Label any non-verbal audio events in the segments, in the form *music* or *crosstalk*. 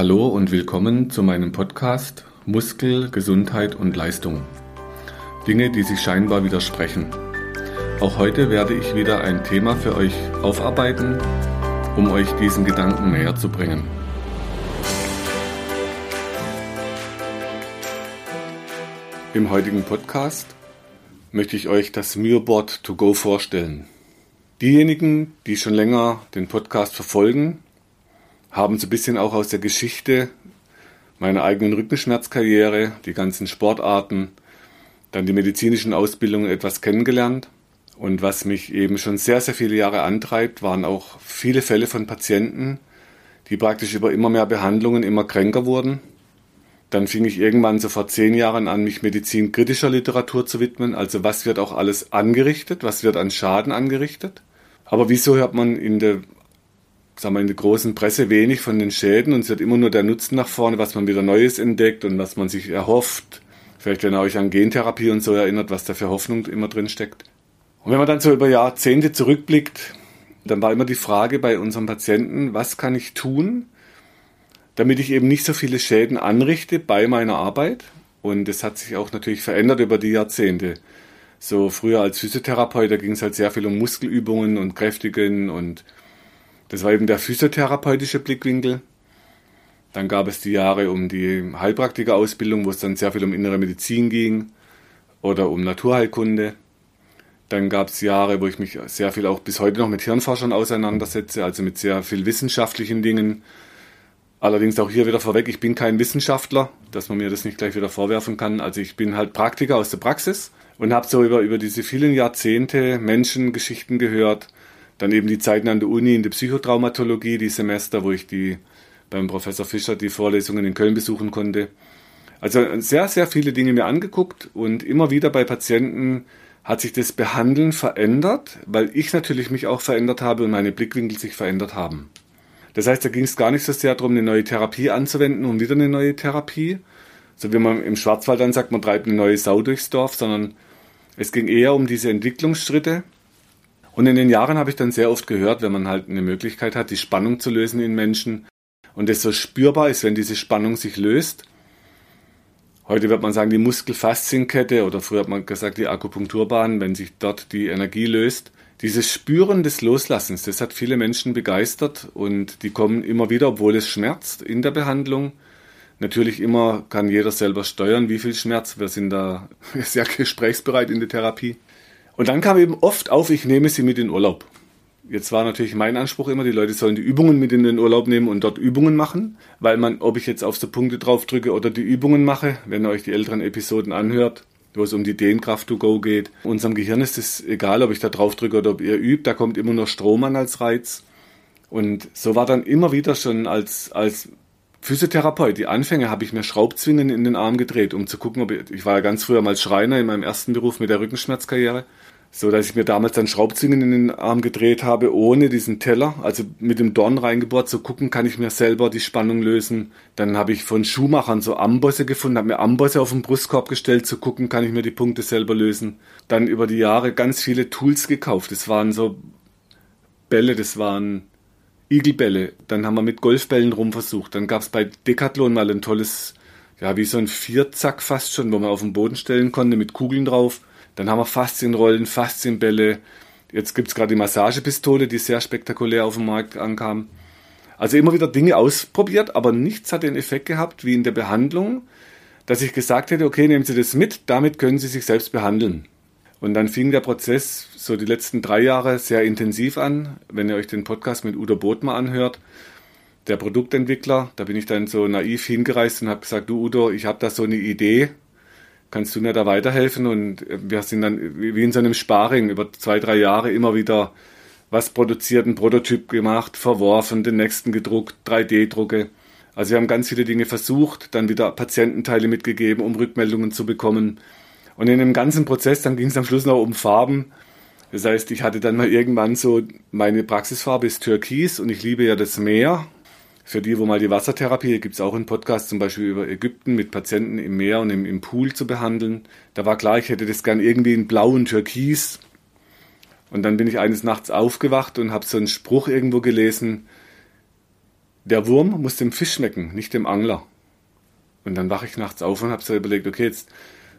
Hallo und willkommen zu meinem Podcast Muskel, Gesundheit und Leistung. Dinge, die sich scheinbar widersprechen. Auch heute werde ich wieder ein Thema für euch aufarbeiten, um euch diesen Gedanken näher zu bringen. Im heutigen Podcast möchte ich euch das Mürboard to go vorstellen. Diejenigen, die schon länger den Podcast verfolgen, haben so ein bisschen auch aus der Geschichte meiner eigenen Rückenschmerzkarriere, die ganzen Sportarten, dann die medizinischen Ausbildungen etwas kennengelernt. Und was mich eben schon sehr, sehr viele Jahre antreibt, waren auch viele Fälle von Patienten, die praktisch über immer mehr Behandlungen immer kränker wurden. Dann fing ich irgendwann so vor zehn Jahren an, mich medizinkritischer Literatur zu widmen. Also was wird auch alles angerichtet, was wird an Schaden angerichtet. Aber wieso hört man in der, sagen wir, in der großen Presse wenig von den Schäden und es wird immer nur der Nutzen nach vorne, was man wieder Neues entdeckt und was man sich erhofft. Vielleicht, wenn ihr euch an Gentherapie und so erinnert, was da für Hoffnung immer drin steckt. Und wenn man dann so über Jahrzehnte zurückblickt, dann war immer die Frage bei unseren Patienten, was kann ich tun, damit ich eben nicht so viele Schäden anrichte bei meiner Arbeit. Und das hat sich auch natürlich verändert über die Jahrzehnte. So früher als Physiotherapeut, da ging es halt sehr viel um Muskelübungen und Kräftigen und das war eben der physiotherapeutische Blickwinkel. Dann gab es die Jahre um die Heilpraktikerausbildung, wo es dann sehr viel um innere Medizin ging oder um Naturheilkunde. Dann gab es Jahre, wo ich mich sehr viel auch bis heute noch mit Hirnforschern auseinandersetze, also mit sehr viel wissenschaftlichen Dingen. Allerdings auch hier wieder vorweg, ich bin kein Wissenschaftler, dass man mir das nicht gleich wieder vorwerfen kann. Also ich bin halt Praktiker aus der Praxis und habe so über, über diese vielen Jahrzehnte Menschengeschichten gehört. Dann eben die Zeiten an der Uni in der Psychotraumatologie, die Semester, wo ich die beim Professor Fischer die Vorlesungen in Köln besuchen konnte. Also sehr, sehr viele Dinge mir angeguckt und immer wieder bei Patienten hat sich das Behandeln verändert, weil ich natürlich mich auch verändert habe und meine Blickwinkel sich verändert haben. Das heißt, da ging es gar nicht so sehr darum, eine neue Therapie anzuwenden und wieder eine neue Therapie, so wie man im Schwarzwald dann sagt, man treibt eine neue Sau durchs Dorf, sondern es ging eher um diese Entwicklungsschritte. Und in den Jahren habe ich dann sehr oft gehört, wenn man halt eine Möglichkeit hat, die Spannung zu lösen in Menschen und es so spürbar ist, wenn diese Spannung sich löst. Heute wird man sagen, die Muskelfaszienkette oder früher hat man gesagt, die Akupunkturbahn, wenn sich dort die Energie löst. Dieses Spüren des Loslassens, das hat viele Menschen begeistert und die kommen immer wieder, obwohl es schmerzt in der Behandlung. Natürlich immer kann jeder selber steuern, wie viel Schmerz. Wir sind da *laughs* sehr gesprächsbereit in der Therapie. Und dann kam eben oft auf, ich nehme sie mit in Urlaub. Jetzt war natürlich mein Anspruch immer, die Leute sollen die Übungen mit in den Urlaub nehmen und dort Übungen machen, weil man, ob ich jetzt auf so Punkte drauf drücke oder die Übungen mache, wenn ihr euch die älteren Episoden anhört, wo es um die Dehnkraft to go geht. Unserem Gehirn ist es egal, ob ich da drauf drücke oder ob ihr übt, da kommt immer nur Strom an als Reiz. Und so war dann immer wieder schon als, als Physiotherapeut, die Anfänge habe ich mir Schraubzwingen in den Arm gedreht, um zu gucken, ob ich, ich war ja ganz früher mal Schreiner in meinem ersten Beruf mit der Rückenschmerzkarriere, so dass ich mir damals dann Schraubzwingen in den Arm gedreht habe, ohne diesen Teller, also mit dem Dorn reingebohrt, zu gucken, kann ich mir selber die Spannung lösen. Dann habe ich von Schuhmachern so Ambosse gefunden, habe mir Ambosse auf den Brustkorb gestellt, zu gucken, kann ich mir die Punkte selber lösen. Dann über die Jahre ganz viele Tools gekauft. Das waren so Bälle, das waren Igelbälle. Dann haben wir mit Golfbällen rumversucht. Dann gab es bei Decathlon mal ein tolles, ja, wie so ein Vierzack fast schon, wo man auf den Boden stellen konnte mit Kugeln drauf. Dann haben wir Faszienrollen, Faszienbälle. Jetzt gibt es gerade die Massagepistole, die sehr spektakulär auf dem Markt ankam. Also immer wieder Dinge ausprobiert, aber nichts hat den Effekt gehabt wie in der Behandlung, dass ich gesagt hätte, okay, nehmen Sie das mit, damit können Sie sich selbst behandeln. Und dann fing der Prozess so die letzten drei Jahre sehr intensiv an. Wenn ihr euch den Podcast mit Udo Bothmer anhört, der Produktentwickler, da bin ich dann so naiv hingereist und habe gesagt, du Udo, ich habe da so eine Idee, kannst du mir da weiterhelfen? Und wir sind dann wie in so einem Sparring über zwei, drei Jahre immer wieder was produziert, einen Prototyp gemacht, verworfen, den nächsten gedruckt, 3D-Drucke. Also wir haben ganz viele Dinge versucht, dann wieder Patiententeile mitgegeben, um Rückmeldungen zu bekommen. Und in dem ganzen Prozess, dann ging es am Schluss noch um Farben. Das heißt, ich hatte dann mal irgendwann so, meine Praxisfarbe ist Türkis und ich liebe ja das Meer. Für die, wo mal die Wassertherapie, gibt es auch einen Podcast zum Beispiel über Ägypten mit Patienten im Meer und im, im Pool zu behandeln. Da war klar, ich hätte das gern irgendwie in blau und türkis. Und dann bin ich eines Nachts aufgewacht und habe so einen Spruch irgendwo gelesen. der Wurm muss dem Fisch schmecken, nicht dem Angler. Und dann wache ich nachts auf und habe so überlegt, okay, jetzt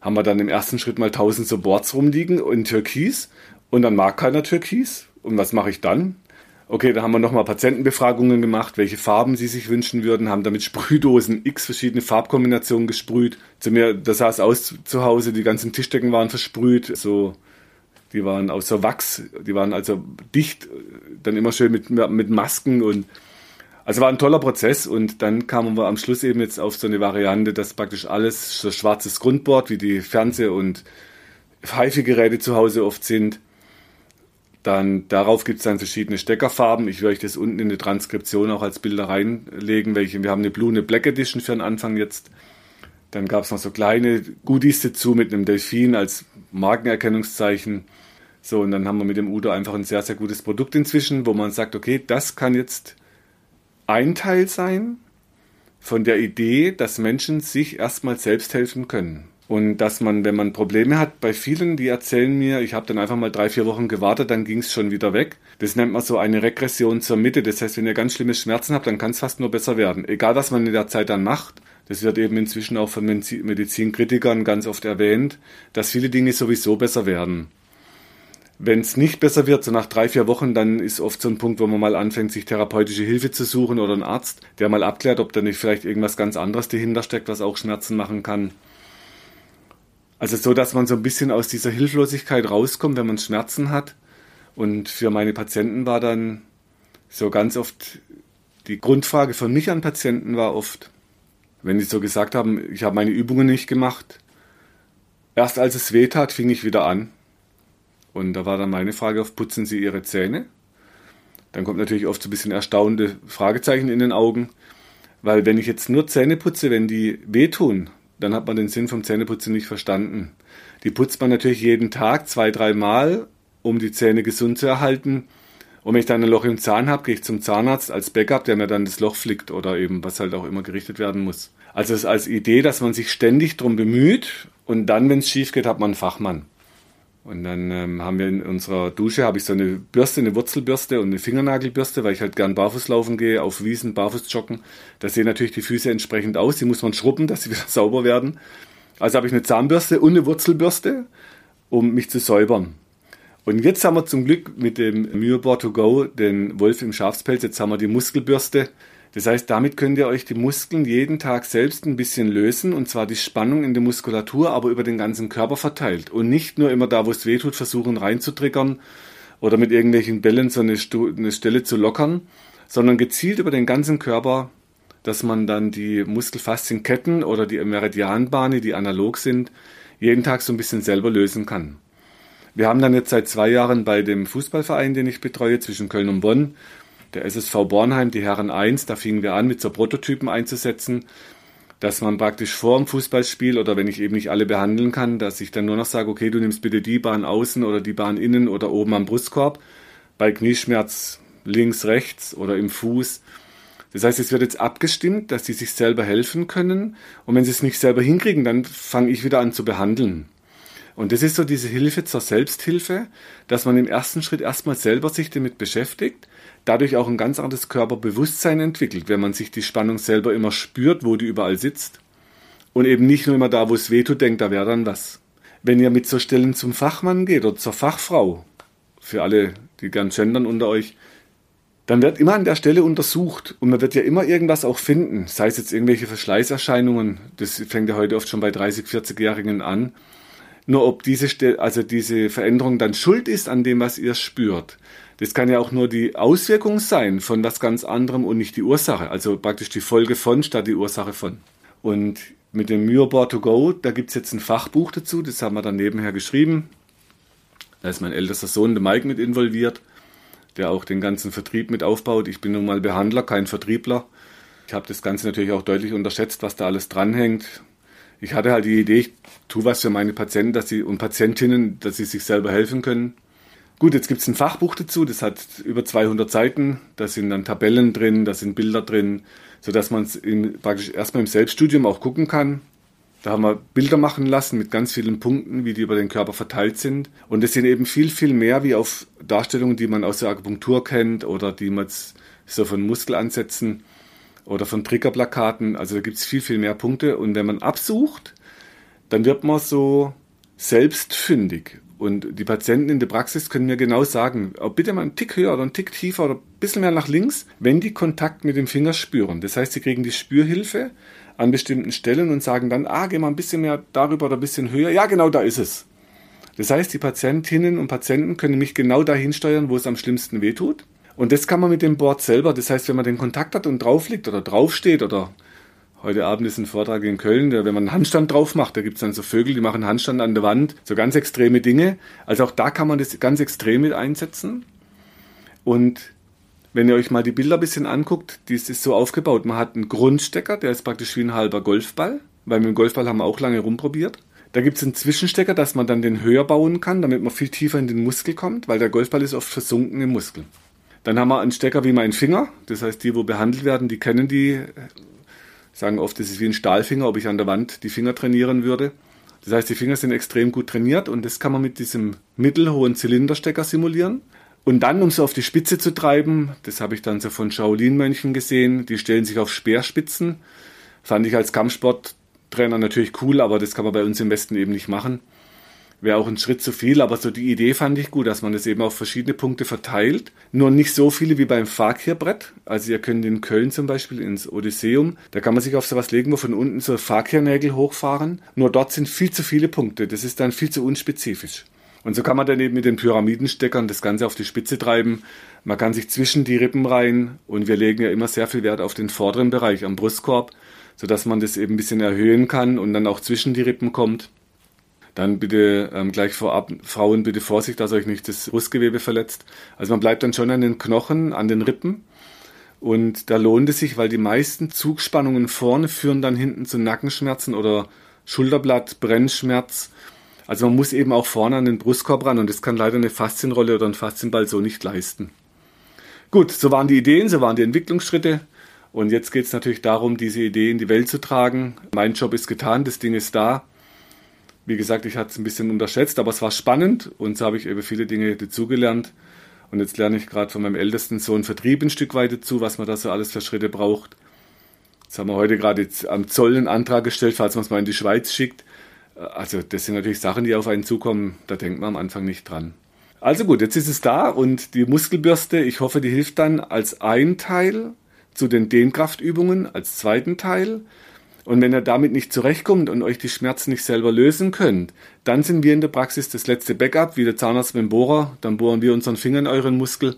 haben wir dann im ersten Schritt mal 1000 so Boards rumliegen in Türkis und dann mag keiner Türkis. Und was mache ich dann? Okay, da haben wir nochmal Patientenbefragungen gemacht, welche Farben sie sich wünschen würden, haben damit Sprühdosen x verschiedene Farbkombinationen gesprüht. Zu mir, da sah es aus zu Hause, die ganzen Tischdecken waren versprüht, so, die waren aus so Wachs, die waren also dicht, dann immer schön mit, mit Masken und, also war ein toller Prozess und dann kamen wir am Schluss eben jetzt auf so eine Variante, dass praktisch alles so schwarzes Grundboard, wie die Fernseh- und HiFi-Geräte zu Hause oft sind, dann darauf gibt es dann verschiedene Steckerfarben. Ich werde euch das unten in der Transkription auch als Bilder reinlegen. Welche. Wir haben eine Blue, eine Black Edition für den Anfang jetzt. Dann gab es noch so kleine Goodies dazu mit einem Delfin als Markenerkennungszeichen. So, und dann haben wir mit dem Udo einfach ein sehr, sehr gutes Produkt inzwischen, wo man sagt, okay, das kann jetzt ein Teil sein von der Idee, dass Menschen sich erstmal selbst helfen können. Und dass man, wenn man Probleme hat, bei vielen, die erzählen mir, ich habe dann einfach mal drei, vier Wochen gewartet, dann ging es schon wieder weg. Das nennt man so eine Regression zur Mitte. Das heißt, wenn ihr ganz schlimme Schmerzen habt, dann kann es fast nur besser werden. Egal, was man in der Zeit dann macht. Das wird eben inzwischen auch von Medizinkritikern ganz oft erwähnt, dass viele Dinge sowieso besser werden. Wenn es nicht besser wird, so nach drei, vier Wochen, dann ist oft so ein Punkt, wo man mal anfängt, sich therapeutische Hilfe zu suchen oder einen Arzt, der mal abklärt, ob da nicht vielleicht irgendwas ganz anderes dahinter steckt, was auch Schmerzen machen kann. Also so, dass man so ein bisschen aus dieser Hilflosigkeit rauskommt, wenn man Schmerzen hat. Und für meine Patienten war dann so ganz oft die Grundfrage von mich an Patienten war oft, wenn die so gesagt haben, ich habe meine Übungen nicht gemacht. Erst als es weh tat, fing ich wieder an. Und da war dann meine Frage auf, putzen Sie Ihre Zähne? Dann kommt natürlich oft so ein bisschen erstaunte Fragezeichen in den Augen, weil wenn ich jetzt nur Zähne putze, wenn die wehtun, dann hat man den Sinn vom Zähneputzen nicht verstanden. Die putzt man natürlich jeden Tag, zwei, dreimal, um die Zähne gesund zu erhalten. Und wenn ich dann ein Loch im Zahn habe, gehe ich zum Zahnarzt als Backup, der mir dann das Loch flickt oder eben, was halt auch immer gerichtet werden muss. Also es ist als Idee, dass man sich ständig darum bemüht und dann, wenn es schief geht, hat man einen Fachmann. Und dann ähm, haben wir in unserer Dusche habe ich so eine Bürste, eine Wurzelbürste und eine Fingernagelbürste, weil ich halt gern barfuß laufen gehe, auf Wiesen, barfuß joggen. Da sehen natürlich die Füße entsprechend aus. Die muss man schrubben, *laughs* dass sie wieder sauber werden. Also habe ich eine Zahnbürste und eine Wurzelbürste, um mich zu säubern. Und jetzt haben wir zum Glück mit dem Myoboard to Go den Wolf im Schafspelz. Jetzt haben wir die Muskelbürste das heißt, damit könnt ihr euch die Muskeln jeden Tag selbst ein bisschen lösen und zwar die Spannung in der Muskulatur, aber über den ganzen Körper verteilt und nicht nur immer da, wo es weh tut, versuchen reinzutriggern oder mit irgendwelchen Bällen so eine, eine Stelle zu lockern, sondern gezielt über den ganzen Körper, dass man dann die Muskelfaszienketten oder die Meridianbahnen, die analog sind, jeden Tag so ein bisschen selber lösen kann. Wir haben dann jetzt seit zwei Jahren bei dem Fußballverein, den ich betreue, zwischen Köln und Bonn, der SSV Bornheim, die Herren 1, da fingen wir an, mit so Prototypen einzusetzen, dass man praktisch vor dem Fußballspiel oder wenn ich eben nicht alle behandeln kann, dass ich dann nur noch sage, okay, du nimmst bitte die Bahn außen oder die Bahn innen oder oben am Brustkorb, bei Knieschmerz links, rechts oder im Fuß. Das heißt, es wird jetzt abgestimmt, dass sie sich selber helfen können und wenn sie es nicht selber hinkriegen, dann fange ich wieder an zu behandeln. Und das ist so diese Hilfe zur Selbsthilfe, dass man im ersten Schritt erstmal selber sich damit beschäftigt, dadurch auch ein ganz anderes Körperbewusstsein entwickelt, wenn man sich die Spannung selber immer spürt, wo die überall sitzt und eben nicht nur immer da, wo es weh tut, denkt, da wäre dann was. Wenn ihr mit so Stellen zum Fachmann geht oder zur Fachfrau, für alle, die gern gendern unter euch, dann wird immer an der Stelle untersucht und man wird ja immer irgendwas auch finden, sei es jetzt irgendwelche Verschleißerscheinungen, das fängt ja heute oft schon bei 30, 40-Jährigen an, nur ob diese, also diese Veränderung dann schuld ist an dem, was ihr spürt. Das kann ja auch nur die Auswirkung sein von was ganz anderem und nicht die Ursache. Also praktisch die Folge von statt die Ursache von. Und mit dem Myoboard to Go, da gibt es jetzt ein Fachbuch dazu, das haben wir dann nebenher geschrieben. Da ist mein ältester Sohn, der Mike, mit involviert, der auch den ganzen Vertrieb mit aufbaut. Ich bin nun mal Behandler, kein Vertriebler. Ich habe das Ganze natürlich auch deutlich unterschätzt, was da alles dranhängt ich hatte halt die Idee, ich tue was für meine Patienten dass sie, und Patientinnen, dass sie sich selber helfen können. Gut, jetzt gibt es ein Fachbuch dazu, das hat über 200 Seiten, da sind dann Tabellen drin, da sind Bilder drin, sodass man es praktisch erstmal im Selbststudium auch gucken kann. Da haben wir Bilder machen lassen mit ganz vielen Punkten, wie die über den Körper verteilt sind. Und es sind eben viel, viel mehr wie auf Darstellungen, die man aus der Akupunktur kennt oder die man so von Muskelansätzen oder von Triggerplakaten. Also da gibt es viel, viel mehr Punkte. Und wenn man absucht, dann wird man so selbstfündig. Und die Patienten in der Praxis können mir genau sagen, oh, bitte mal einen Tick höher oder einen Tick tiefer oder ein bisschen mehr nach links, wenn die Kontakt mit dem Finger spüren. Das heißt, sie kriegen die Spürhilfe an bestimmten Stellen und sagen dann, ah, geh mal ein bisschen mehr darüber oder ein bisschen höher. Ja, genau da ist es. Das heißt, die Patientinnen und Patienten können mich genau dahin steuern, wo es am schlimmsten wehtut. Und das kann man mit dem Board selber. Das heißt, wenn man den Kontakt hat und drauf liegt oder draufsteht oder Heute Abend ist ein Vortrag in Köln, der, wenn man einen Handstand drauf macht, da gibt es dann so Vögel, die machen Handstand an der Wand, so ganz extreme Dinge. Also auch da kann man das ganz extrem mit einsetzen. Und wenn ihr euch mal die Bilder ein bisschen anguckt, die ist so aufgebaut. Man hat einen Grundstecker, der ist praktisch wie ein halber Golfball, weil mit dem Golfball haben wir auch lange rumprobiert. Da gibt es einen Zwischenstecker, dass man dann den höher bauen kann, damit man viel tiefer in den Muskel kommt, weil der Golfball ist oft versunken im Muskel. Dann haben wir einen Stecker wie mein Finger, das heißt, die, wo behandelt werden, die kennen die sagen oft, das ist wie ein Stahlfinger, ob ich an der Wand die Finger trainieren würde. Das heißt, die Finger sind extrem gut trainiert und das kann man mit diesem mittelhohen Zylinderstecker simulieren. Und dann, um es auf die Spitze zu treiben, das habe ich dann so von Shaolin-Mönchen gesehen, die stellen sich auf Speerspitzen. Fand ich als Kampfsporttrainer natürlich cool, aber das kann man bei uns im Westen eben nicht machen wäre auch ein Schritt zu viel, aber so die Idee fand ich gut, dass man das eben auf verschiedene Punkte verteilt. Nur nicht so viele wie beim Fakirbrett. Also ihr könnt in Köln zum Beispiel ins Odysseum, da kann man sich auf sowas legen, wo von unten so Fakirnägel hochfahren. Nur dort sind viel zu viele Punkte. Das ist dann viel zu unspezifisch. Und so kann man dann eben mit den Pyramidensteckern das Ganze auf die Spitze treiben. Man kann sich zwischen die Rippen rein und wir legen ja immer sehr viel Wert auf den vorderen Bereich am Brustkorb, sodass man das eben ein bisschen erhöhen kann und dann auch zwischen die Rippen kommt. Dann bitte ähm, gleich vorab, Frauen, bitte Vorsicht, dass euch nicht das Brustgewebe verletzt. Also man bleibt dann schon an den Knochen, an den Rippen. Und da lohnt es sich, weil die meisten Zugspannungen vorne führen dann hinten zu Nackenschmerzen oder Schulterblatt, Brennschmerz. Also man muss eben auch vorne an den Brustkorb ran und das kann leider eine Faszienrolle oder ein Faszienball so nicht leisten. Gut, so waren die Ideen, so waren die Entwicklungsschritte. Und jetzt geht es natürlich darum, diese Idee in die Welt zu tragen. Mein Job ist getan, das Ding ist da. Wie gesagt, ich hatte es ein bisschen unterschätzt, aber es war spannend und so habe ich eben viele Dinge dazugelernt. Und jetzt lerne ich gerade von meinem ältesten Sohn Vertrieb ein Stück weit dazu, was man da so alles für Schritte braucht. Jetzt haben wir heute gerade am Zoll einen Antrag gestellt, falls man es mal in die Schweiz schickt. Also das sind natürlich Sachen, die auf einen zukommen, da denkt man am Anfang nicht dran. Also gut, jetzt ist es da und die Muskelbürste, ich hoffe, die hilft dann als ein Teil zu den Dehnkraftübungen, als zweiten Teil. Und wenn ihr damit nicht zurechtkommt und euch die Schmerzen nicht selber lösen könnt, dann sind wir in der Praxis das letzte Backup, wie der Zahnarzt mit dem Bohrer. Dann bohren wir unseren Finger in euren Muskel.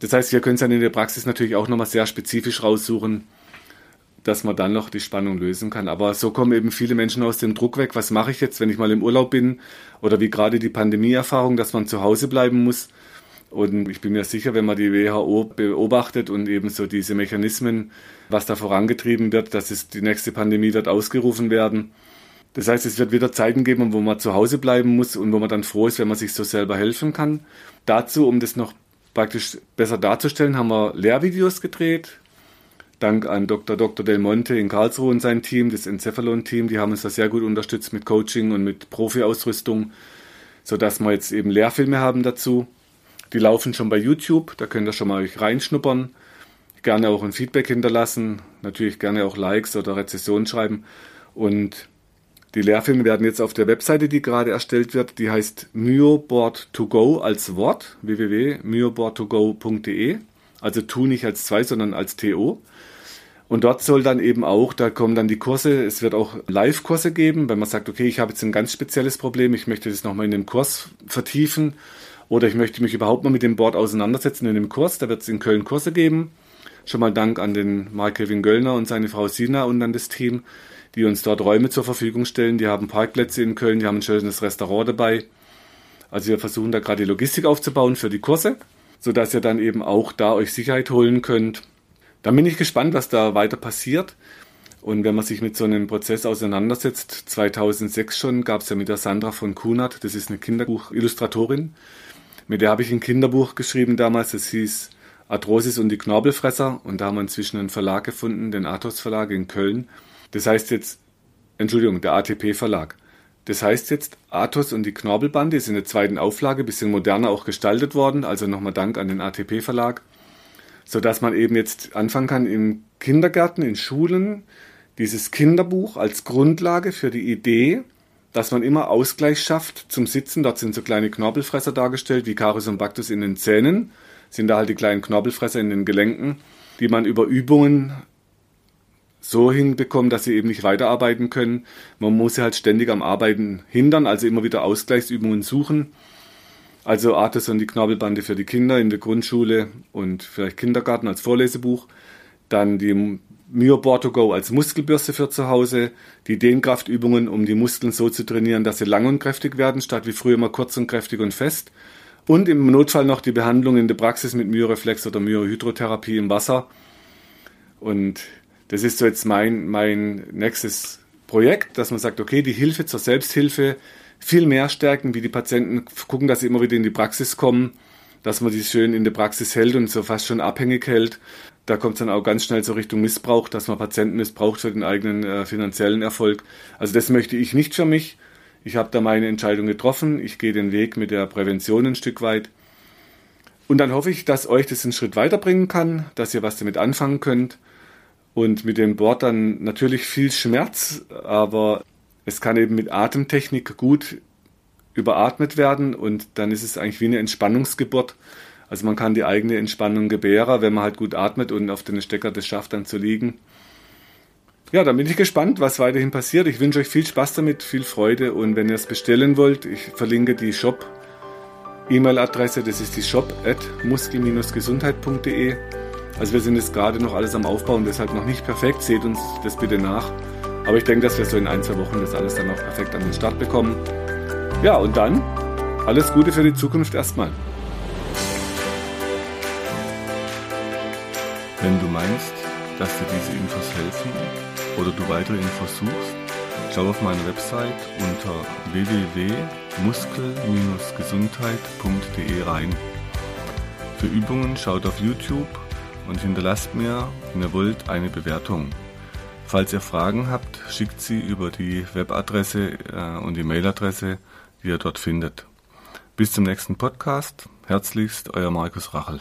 Das heißt, wir können es dann in der Praxis natürlich auch nochmal sehr spezifisch raussuchen, dass man dann noch die Spannung lösen kann. Aber so kommen eben viele Menschen aus dem Druck weg. Was mache ich jetzt, wenn ich mal im Urlaub bin? Oder wie gerade die Pandemieerfahrung, dass man zu Hause bleiben muss. Und ich bin mir sicher, wenn man die WHO beobachtet und eben so diese Mechanismen, was da vorangetrieben wird, dass es die nächste Pandemie wird ausgerufen werden. Das heißt, es wird wieder Zeiten geben, wo man zu Hause bleiben muss und wo man dann froh ist, wenn man sich so selber helfen kann. Dazu, um das noch praktisch besser darzustellen, haben wir Lehrvideos gedreht. Dank an Dr. Dr. Del Monte in Karlsruhe und sein Team, das Encephalon-Team, die haben uns da sehr gut unterstützt mit Coaching und mit Profi-Ausrüstung, sodass wir jetzt eben Lehrfilme haben dazu. Die laufen schon bei YouTube, da könnt ihr schon mal euch reinschnuppern. Gerne auch ein Feedback hinterlassen, natürlich gerne auch Likes oder Rezessionen schreiben. Und die Lehrfilme werden jetzt auf der Webseite, die gerade erstellt wird, die heißt myoboard2go als Wort, www.myoboard2go.de. Also tu nicht als zwei, sondern als TO. Und dort soll dann eben auch, da kommen dann die Kurse, es wird auch Live-Kurse geben, wenn man sagt, okay, ich habe jetzt ein ganz spezielles Problem, ich möchte das nochmal in dem Kurs vertiefen oder ich möchte mich überhaupt mal mit dem Board auseinandersetzen in dem Kurs. Da wird es in Köln Kurse geben. Schon mal Dank an den Mark-Kevin Göllner und seine Frau Sina und an das Team, die uns dort Räume zur Verfügung stellen. Die haben Parkplätze in Köln, die haben ein schönes Restaurant dabei. Also wir versuchen da gerade die Logistik aufzubauen für die Kurse, sodass ihr dann eben auch da euch Sicherheit holen könnt. Dann bin ich gespannt, was da weiter passiert. Und wenn man sich mit so einem Prozess auseinandersetzt, 2006 schon, gab es ja mit der Sandra von Kunert, das ist eine Kinderbuchillustratorin, mit der habe ich ein Kinderbuch geschrieben damals, das hieß Arthrosis und die Knorpelfresser. Und da haben wir inzwischen einen Verlag gefunden, den Athos Verlag in Köln. Das heißt jetzt, Entschuldigung, der ATP Verlag. Das heißt jetzt, Athos und die Knorpelbande ist in der zweiten Auflage, bisschen moderner auch gestaltet worden. Also nochmal Dank an den ATP Verlag. sodass man eben jetzt anfangen kann im Kindergärten, in Schulen, dieses Kinderbuch als Grundlage für die Idee, dass man immer Ausgleich schafft zum Sitzen. Dort sind so kleine Knorpelfresser dargestellt, wie Carus und Bactus in den Zähnen, sind da halt die kleinen Knorpelfresser in den Gelenken, die man über Übungen so hinbekommt, dass sie eben nicht weiterarbeiten können. Man muss sie halt ständig am Arbeiten hindern, also immer wieder Ausgleichsübungen suchen. Also Artes und die Knorpelbande für die Kinder in der Grundschule und vielleicht Kindergarten als Vorlesebuch. Dann die Myoboard to Go als Muskelbürste für zu Hause. Die Dehnkraftübungen, um die Muskeln so zu trainieren, dass sie lang und kräftig werden, statt wie früher immer kurz und kräftig und fest. Und im Notfall noch die Behandlung in der Praxis mit Myoreflex oder Myohydrotherapie im Wasser. Und das ist so jetzt mein, mein nächstes Projekt, dass man sagt, okay, die Hilfe zur Selbsthilfe viel mehr stärken, wie die Patienten gucken, dass sie immer wieder in die Praxis kommen, dass man die schön in der Praxis hält und so fast schon abhängig hält. Da kommt es dann auch ganz schnell so Richtung Missbrauch, dass man Patienten missbraucht für den eigenen äh, finanziellen Erfolg. Also das möchte ich nicht für mich. Ich habe da meine Entscheidung getroffen. Ich gehe den Weg mit der Prävention ein Stück weit. Und dann hoffe ich, dass euch das einen Schritt weiterbringen kann, dass ihr was damit anfangen könnt. Und mit dem Board dann natürlich viel Schmerz, aber es kann eben mit Atemtechnik gut überatmet werden und dann ist es eigentlich wie eine Entspannungsgeburt. Also man kann die eigene Entspannung gebären, wenn man halt gut atmet und auf den Stecker das schafft, dann zu liegen. Ja, dann bin ich gespannt, was weiterhin passiert. Ich wünsche euch viel Spaß damit, viel Freude und wenn ihr es bestellen wollt, ich verlinke die Shop E-Mail-Adresse, das ist die shop at muskel-gesundheit.de. Also wir sind jetzt gerade noch alles am Aufbauen, deshalb noch nicht perfekt. Seht uns das bitte nach. Aber ich denke, dass wir so in ein, zwei Wochen das alles dann auch perfekt an den Start bekommen. Ja, und dann alles Gute für die Zukunft erstmal. Wenn du meinst, dass dir diese Infos helfen oder du weitere Infos suchst, schau auf meine Website unter www.muskel-gesundheit.de rein. Für Übungen schaut auf YouTube und hinterlasst mir, wenn ihr wollt, eine Bewertung. Falls ihr Fragen habt, schickt sie über die Webadresse äh, und die Mailadresse, die ihr dort findet. Bis zum nächsten Podcast. Herzlichst, euer Markus Rachel.